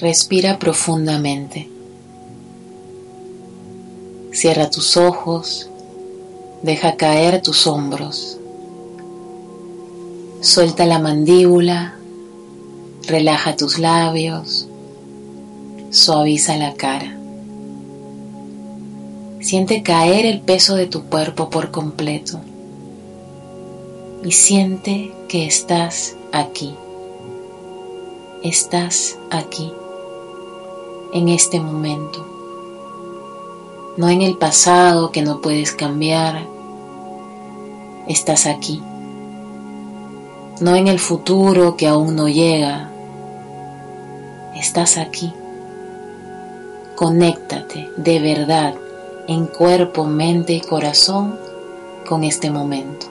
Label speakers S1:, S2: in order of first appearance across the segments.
S1: Respira profundamente. Cierra tus ojos. Deja caer tus hombros. Suelta la mandíbula. Relaja tus labios. Suaviza la cara. Siente caer el peso de tu cuerpo por completo. Y siente que estás aquí. Estás aquí en este momento, no en el pasado que no puedes cambiar, estás aquí, no en el futuro que aún no llega, estás aquí. Conéctate de verdad en cuerpo, mente y corazón con este momento.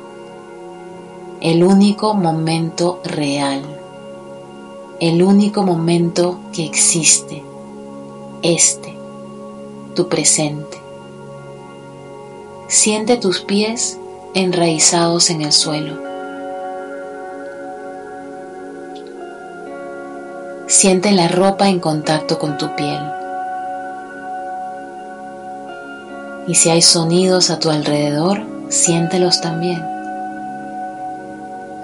S1: El único momento real. El único momento que existe este, tu presente. Siente tus pies enraizados en el suelo. Siente la ropa en contacto con tu piel. Y si hay sonidos a tu alrededor, siéntelos también,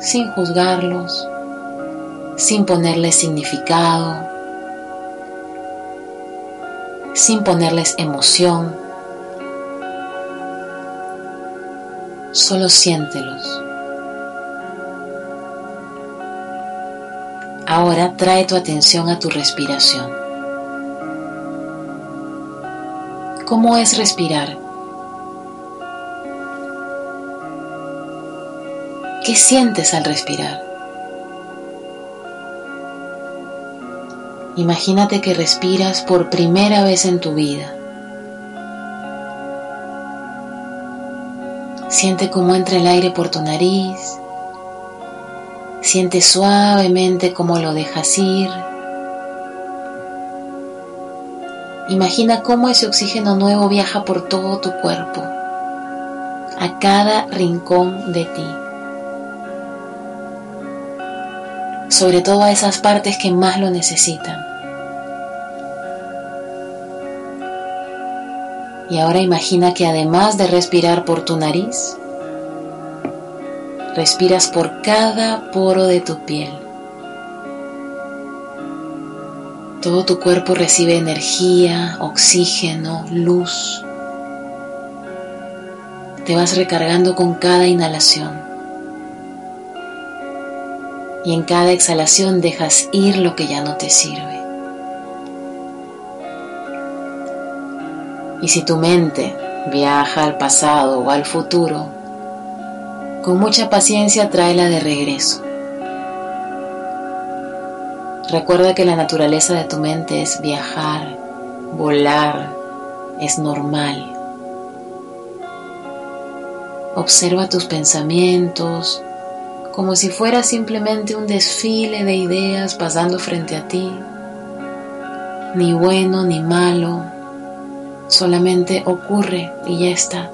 S1: sin juzgarlos, sin ponerles significado, sin ponerles emoción. Solo siéntelos. Ahora trae tu atención a tu respiración. ¿Cómo es respirar? ¿Qué sientes al respirar? Imagínate que respiras por primera vez en tu vida. Siente cómo entra el aire por tu nariz. Siente suavemente cómo lo dejas ir. Imagina cómo ese oxígeno nuevo viaja por todo tu cuerpo, a cada rincón de ti. Sobre todo a esas partes que más lo necesitan. Y ahora imagina que además de respirar por tu nariz, respiras por cada poro de tu piel. Todo tu cuerpo recibe energía, oxígeno, luz. Te vas recargando con cada inhalación. Y en cada exhalación dejas ir lo que ya no te sirve. Y si tu mente viaja al pasado o al futuro, con mucha paciencia tráela de regreso. Recuerda que la naturaleza de tu mente es viajar, volar, es normal. Observa tus pensamientos como si fuera simplemente un desfile de ideas pasando frente a ti, ni bueno ni malo, solamente ocurre y ya está.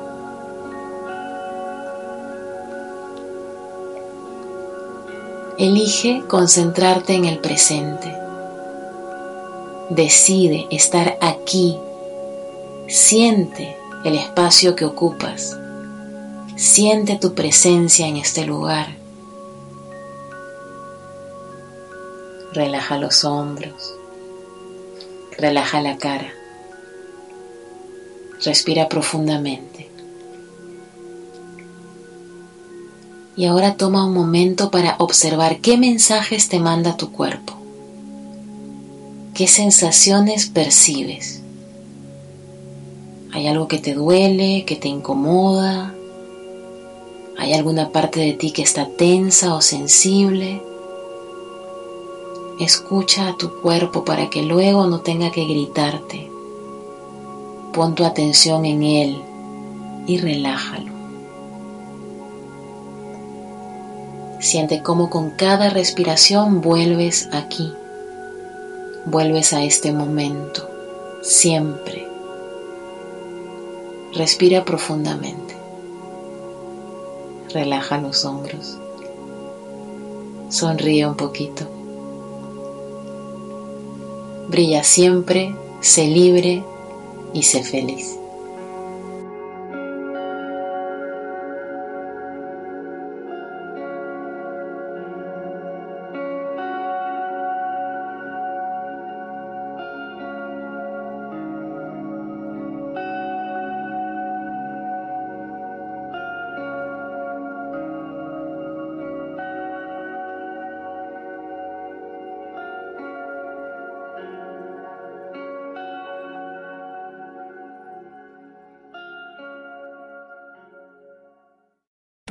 S1: Elige concentrarte en el presente. Decide estar aquí. Siente el espacio que ocupas. Siente tu presencia en este lugar. Relaja los hombros. Relaja la cara. Respira profundamente. Y ahora toma un momento para observar qué mensajes te manda tu cuerpo. ¿Qué sensaciones percibes? ¿Hay algo que te duele, que te incomoda? ¿Hay alguna parte de ti que está tensa o sensible? Escucha a tu cuerpo para que luego no tenga que gritarte. Pon tu atención en él y relájalo. Siente cómo con cada respiración vuelves aquí, vuelves a este momento, siempre. Respira profundamente. Relaja los hombros. Sonríe un poquito. Brilla siempre, sé libre y sé feliz.